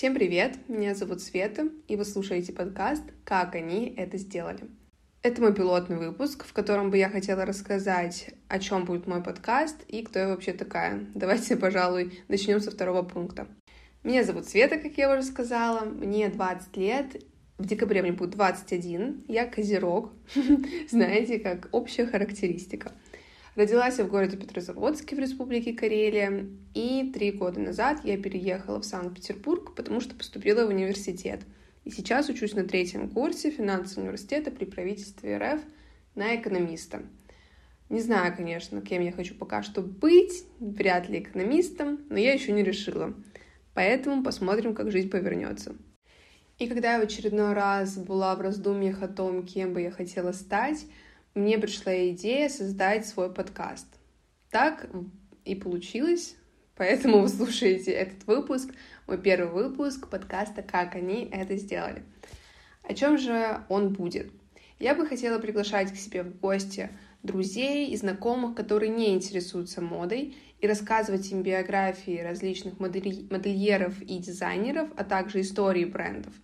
Всем привет, меня зовут Света, и вы слушаете подкаст «Как они это сделали». Это мой пилотный выпуск, в котором бы я хотела рассказать, о чем будет мой подкаст и кто я вообще такая. Давайте, пожалуй, начнем со второго пункта. Меня зовут Света, как я уже сказала, мне 20 лет, в декабре мне будет 21, я козерог, знаете, как общая характеристика. Родилась я в городе Петрозаводске в Республике Карелия, и три года назад я переехала в Санкт-Петербург, потому что поступила в университет. И сейчас учусь на третьем курсе финансового университета при правительстве РФ на экономиста. Не знаю, конечно, кем я хочу пока что быть, вряд ли экономистом, но я еще не решила. Поэтому посмотрим, как жизнь повернется. И когда я в очередной раз была в раздумьях о том, кем бы я хотела стать, мне пришла идея создать свой подкаст. Так и получилось, поэтому вы слушаете этот выпуск, мой первый выпуск подкаста «Как они это сделали». О чем же он будет? Я бы хотела приглашать к себе в гости друзей и знакомых, которые не интересуются модой, и рассказывать им биографии различных модельеров и дизайнеров, а также истории брендов.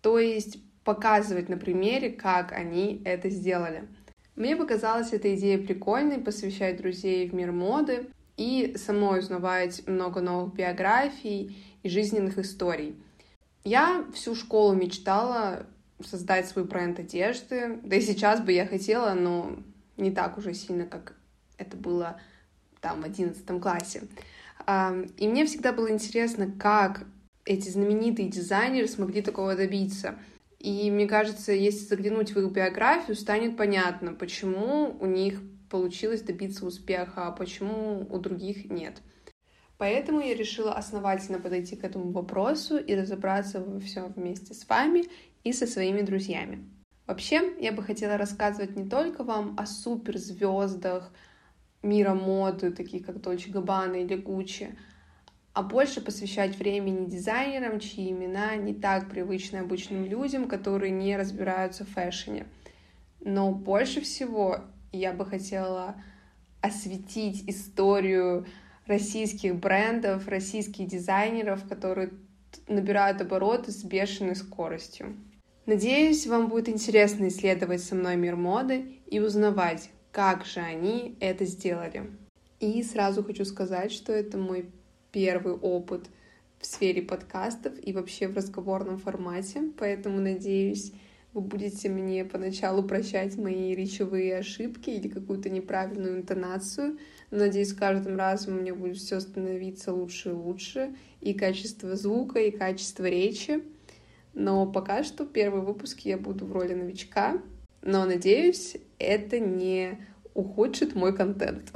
То есть показывать на примере, как они это сделали. Мне показалась эта идея прикольной, посвящать друзей в мир моды и самой узнавать много новых биографий и жизненных историй. Я всю школу мечтала создать свой бренд одежды, да и сейчас бы я хотела, но не так уже сильно, как это было там в одиннадцатом классе. И мне всегда было интересно, как эти знаменитые дизайнеры смогли такого добиться — и мне кажется, если заглянуть в их биографию, станет понятно, почему у них получилось добиться успеха, а почему у других нет. Поэтому я решила основательно подойти к этому вопросу и разобраться во всем вместе с вами и со своими друзьями. Вообще, я бы хотела рассказывать не только вам о суперзвездах мира моды, таких как Дольче Габбана или Гуччи, а больше посвящать времени дизайнерам, чьи имена не так привычны обычным людям, которые не разбираются в фэшне. Но больше всего я бы хотела осветить историю российских брендов, российских дизайнеров, которые набирают обороты с бешеной скоростью. Надеюсь, вам будет интересно исследовать со мной мир моды и узнавать, как же они это сделали. И сразу хочу сказать, что это мой первый опыт в сфере подкастов и вообще в разговорном формате, поэтому надеюсь, вы будете мне поначалу прощать мои речевые ошибки или какую-то неправильную интонацию. Надеюсь, с каждым разом у меня будет все становиться лучше и лучше, и качество звука, и качество речи. Но пока что первый выпуск я буду в роли новичка, но, надеюсь, это не ухудшит мой контент.